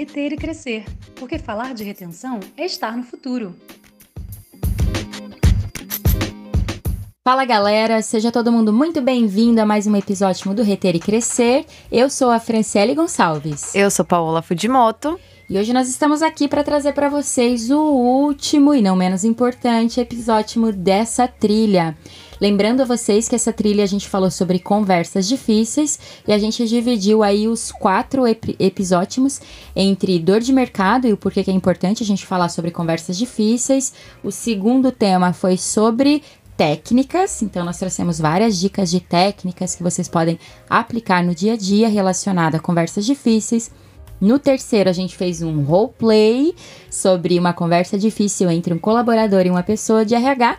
reter e crescer, porque falar de retenção é estar no futuro. Fala galera, seja todo mundo muito bem-vindo a mais um episódio do Reter e Crescer. Eu sou a Franciele Gonçalves. Eu sou Paola Fudimoto. E hoje nós estamos aqui para trazer para vocês o último e não menos importante episódio dessa trilha. Lembrando a vocês que essa trilha a gente falou sobre conversas difíceis e a gente dividiu aí os quatro ep episódios entre dor de mercado e o porquê que é importante a gente falar sobre conversas difíceis. O segundo tema foi sobre técnicas, então nós trouxemos várias dicas de técnicas que vocês podem aplicar no dia a dia relacionada a conversas difíceis. No terceiro, a gente fez um roleplay sobre uma conversa difícil entre um colaborador e uma pessoa de RH.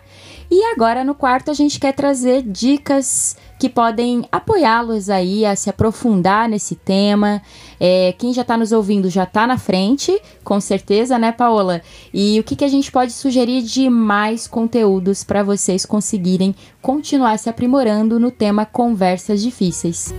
E agora no quarto a gente quer trazer dicas que podem apoiá-los aí a se aprofundar nesse tema. É, quem já está nos ouvindo já está na frente, com certeza, né, Paola? E o que, que a gente pode sugerir de mais conteúdos para vocês conseguirem continuar se aprimorando no tema conversas difíceis.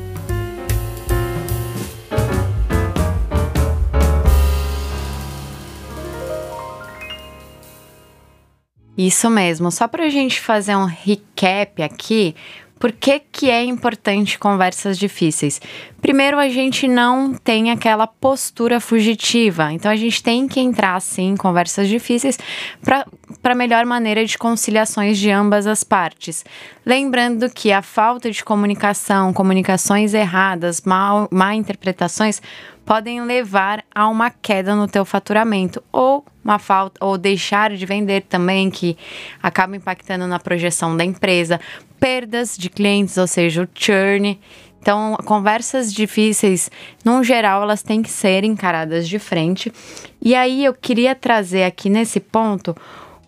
Isso mesmo. Só para a gente fazer um recap aqui, por que, que é importante conversas difíceis? Primeiro, a gente não tem aquela postura fugitiva, então a gente tem que entrar sim em conversas difíceis para melhor maneira de conciliações de ambas as partes. Lembrando que a falta de comunicação, comunicações erradas, mal, má interpretações podem levar a uma queda no teu faturamento ou uma falta ou deixar de vender também que acaba impactando na projeção da empresa, perdas de clientes, ou seja, o churn. Então, conversas difíceis, no geral, elas têm que ser encaradas de frente. E aí eu queria trazer aqui nesse ponto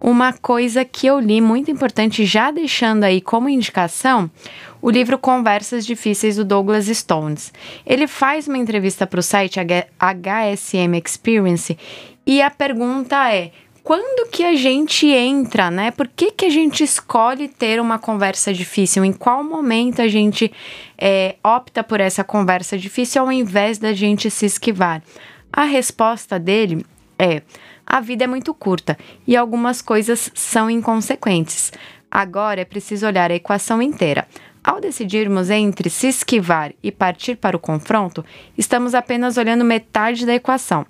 uma coisa que eu li muito importante, já deixando aí como indicação, o livro Conversas Difíceis do Douglas Stones. Ele faz uma entrevista para o site HSM Experience e a pergunta é: quando que a gente entra, né? Por que, que a gente escolhe ter uma conversa difícil? Em qual momento a gente é, opta por essa conversa difícil ao invés da gente se esquivar? A resposta dele é: a vida é muito curta e algumas coisas são inconsequentes. Agora é preciso olhar a equação inteira. Ao decidirmos entre se esquivar e partir para o confronto, estamos apenas olhando metade da equação.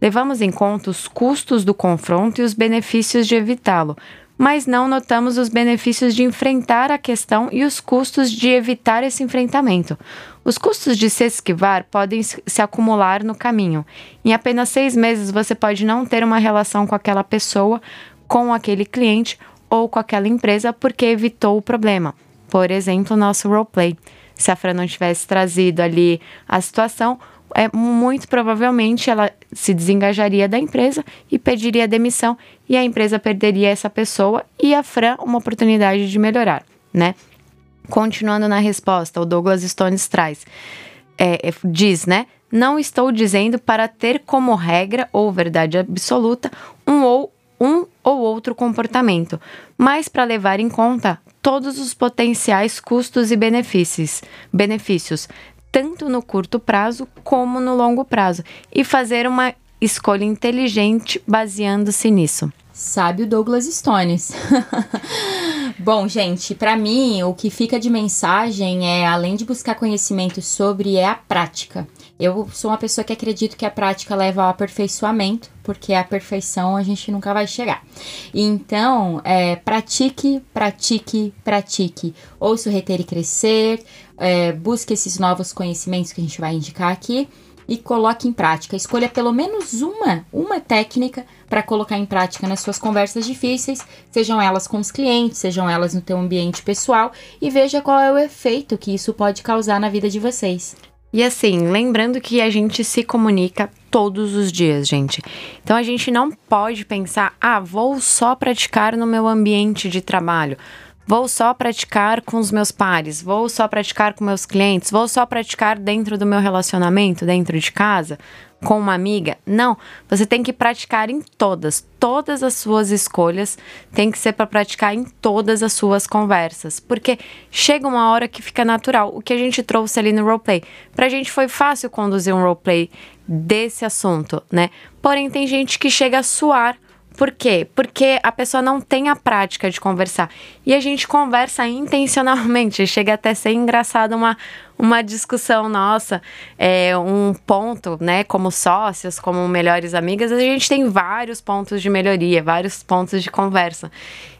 Levamos em conta os custos do confronto e os benefícios de evitá-lo, mas não notamos os benefícios de enfrentar a questão e os custos de evitar esse enfrentamento. Os custos de se esquivar podem se acumular no caminho. Em apenas seis meses, você pode não ter uma relação com aquela pessoa, com aquele cliente ou com aquela empresa porque evitou o problema. Por exemplo, nosso roleplay. Se a Fran não tivesse trazido ali a situação, é, muito provavelmente ela se desengajaria da empresa e pediria demissão e a empresa perderia essa pessoa e a Fran uma oportunidade de melhorar, né? Continuando na resposta, o Douglas Stones traz, é, é, diz, né? Não estou dizendo para ter como regra ou verdade absoluta um ou um ou outro comportamento, mas para levar em conta todos os potenciais custos e benefícios, benefícios, tanto no curto prazo como no longo prazo, e fazer uma escolha inteligente baseando-se nisso. Sabe o Douglas Stones. Bom, gente, para mim o que fica de mensagem é, além de buscar conhecimento sobre, é a prática. Eu sou uma pessoa que acredito que a prática leva ao aperfeiçoamento, porque a perfeição a gente nunca vai chegar. Então, é, pratique, pratique, pratique. Ouça o reter e crescer, é, busque esses novos conhecimentos que a gente vai indicar aqui e coloque em prática. Escolha pelo menos uma, uma técnica para colocar em prática nas suas conversas difíceis, sejam elas com os clientes, sejam elas no teu ambiente pessoal e veja qual é o efeito que isso pode causar na vida de vocês. E assim, lembrando que a gente se comunica todos os dias, gente. Então a gente não pode pensar, ah, vou só praticar no meu ambiente de trabalho. Vou só praticar com os meus pares, vou só praticar com meus clientes, vou só praticar dentro do meu relacionamento, dentro de casa, com uma amiga. Não, você tem que praticar em todas. Todas as suas escolhas tem que ser para praticar em todas as suas conversas, porque chega uma hora que fica natural. O que a gente trouxe ali no roleplay, pra gente foi fácil conduzir um roleplay desse assunto, né? Porém tem gente que chega a suar por quê? Porque a pessoa não tem a prática de conversar. E a gente conversa intencionalmente. Chega até a ser engraçado uma, uma discussão nossa, é, um ponto, né? Como sócios, como melhores amigas, a gente tem vários pontos de melhoria, vários pontos de conversa.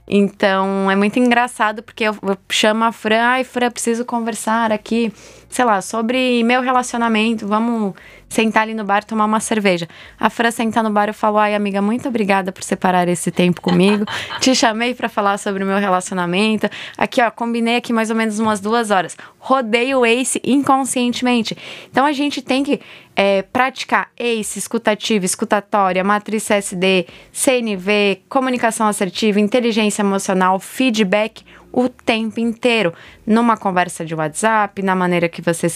Então é muito engraçado porque eu, eu chamo a Fran, ai, Fran, preciso conversar aqui, sei lá, sobre meu relacionamento, vamos sentar ali no bar tomar uma cerveja. A Fran senta no bar e falou: Ai, amiga, muito obrigada por separar esse tempo comigo. Te chamei para falar sobre o meu relacionamento. Aqui, ó, combinei aqui mais ou menos umas duas horas. Rodei o Ace inconscientemente. Então a gente tem que é, praticar ACE, escutativa, escutatória, matriz CSD, CNV, comunicação assertiva, inteligência emocional, feedback o tempo inteiro. Numa conversa de WhatsApp, na maneira que você,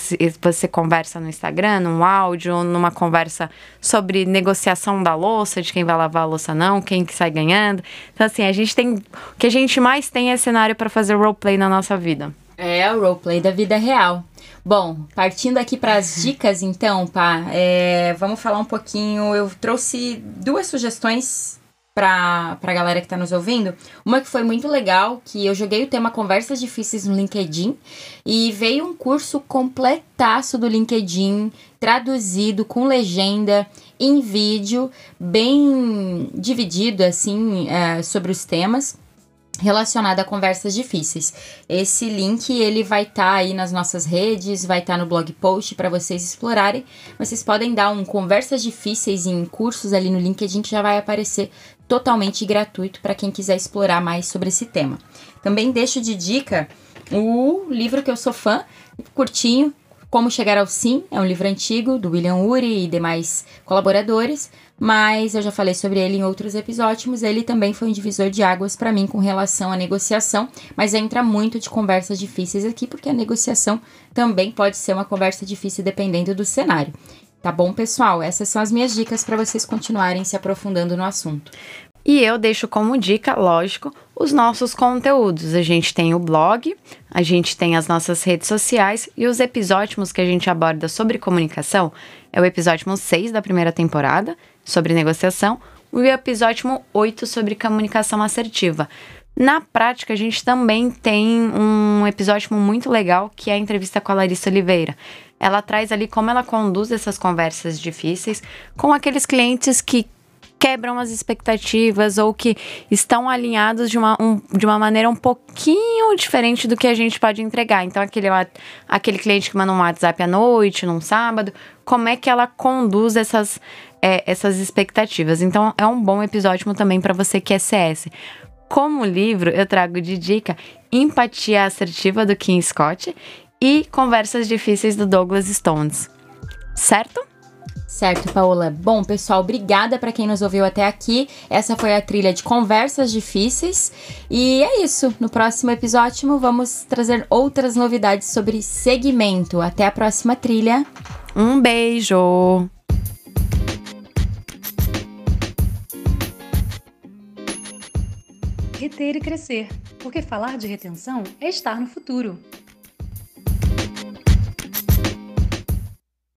você conversa no Instagram, num áudio, numa conversa sobre negociação da louça, de quem vai lavar a louça não, quem que sai ganhando. Então, assim, a gente tem. O que a gente mais tem é cenário para fazer roleplay na nossa vida. É, o roleplay da vida real. Bom, partindo aqui para as dicas, então, pá, é, vamos falar um pouquinho. Eu trouxe duas sugestões para a galera que está nos ouvindo. Uma que foi muito legal, que eu joguei o tema Conversas Difíceis no LinkedIn e veio um curso completaço do LinkedIn, traduzido com legenda em vídeo, bem dividido assim é, sobre os temas relacionada a conversas difíceis. Esse link ele vai estar tá aí nas nossas redes, vai estar tá no blog post para vocês explorarem. Vocês podem dar um conversas difíceis em cursos ali no LinkedIn que já vai aparecer totalmente gratuito para quem quiser explorar mais sobre esse tema. Também deixo de dica o livro que eu sou fã, curtinho, como Chegar ao Sim, é um livro antigo do William Ury e demais colaboradores, mas eu já falei sobre ele em outros episódios. Ele também foi um divisor de águas para mim com relação à negociação, mas entra muito de conversas difíceis aqui, porque a negociação também pode ser uma conversa difícil dependendo do cenário. Tá bom, pessoal? Essas são as minhas dicas para vocês continuarem se aprofundando no assunto. E eu deixo como dica, lógico, os nossos conteúdos. A gente tem o blog, a gente tem as nossas redes sociais e os episódios que a gente aborda sobre comunicação é o episódio 6 da primeira temporada, sobre negociação, e o episódio 8 sobre comunicação assertiva. Na prática, a gente também tem um episódio muito legal que é a entrevista com a Larissa Oliveira. Ela traz ali como ela conduz essas conversas difíceis com aqueles clientes que quebram as expectativas ou que estão alinhados de uma, um, de uma maneira um pouquinho diferente do que a gente pode entregar. Então, aquele, aquele cliente que manda um WhatsApp à noite, num sábado, como é que ela conduz essas, é, essas expectativas? Então, é um bom episódio também para você que é CS. Como livro, eu trago de dica Empatia Assertiva do Kim Scott e Conversas Difíceis do Douglas Stones. Certo? Certo, Paola. Bom, pessoal, obrigada para quem nos ouviu até aqui. Essa foi a trilha de conversas difíceis. E é isso. No próximo episódio vamos trazer outras novidades sobre segmento. Até a próxima trilha. Um beijo. E crescer, porque falar de retenção é estar no futuro.